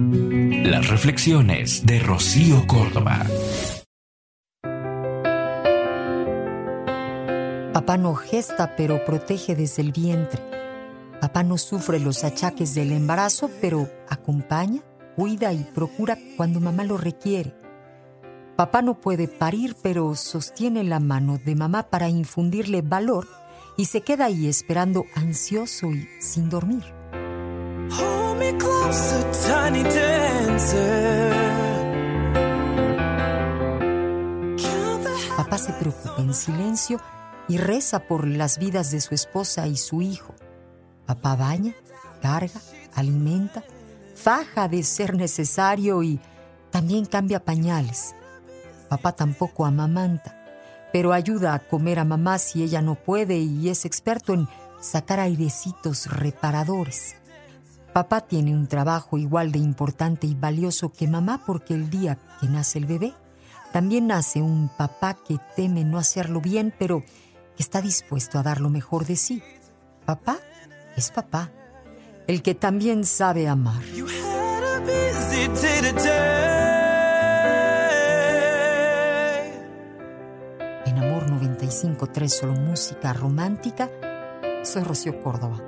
Las reflexiones de Rocío Córdoba. Papá no gesta, pero protege desde el vientre. Papá no sufre los achaques del embarazo, pero acompaña, cuida y procura cuando mamá lo requiere. Papá no puede parir, pero sostiene la mano de mamá para infundirle valor y se queda ahí esperando ansioso y sin dormir. Papá se preocupa en silencio y reza por las vidas de su esposa y su hijo. Papá baña, carga, alimenta, faja de ser necesario y también cambia pañales. Papá tampoco amamanta, pero ayuda a comer a mamá si ella no puede y es experto en sacar airecitos reparadores. Papá tiene un trabajo igual de importante y valioso que mamá porque el día que nace el bebé, también nace un papá que teme no hacerlo bien, pero está dispuesto a dar lo mejor de sí. Papá es papá, el que también sabe amar. En Amor 95.3 solo música romántica, soy Rocío Córdoba.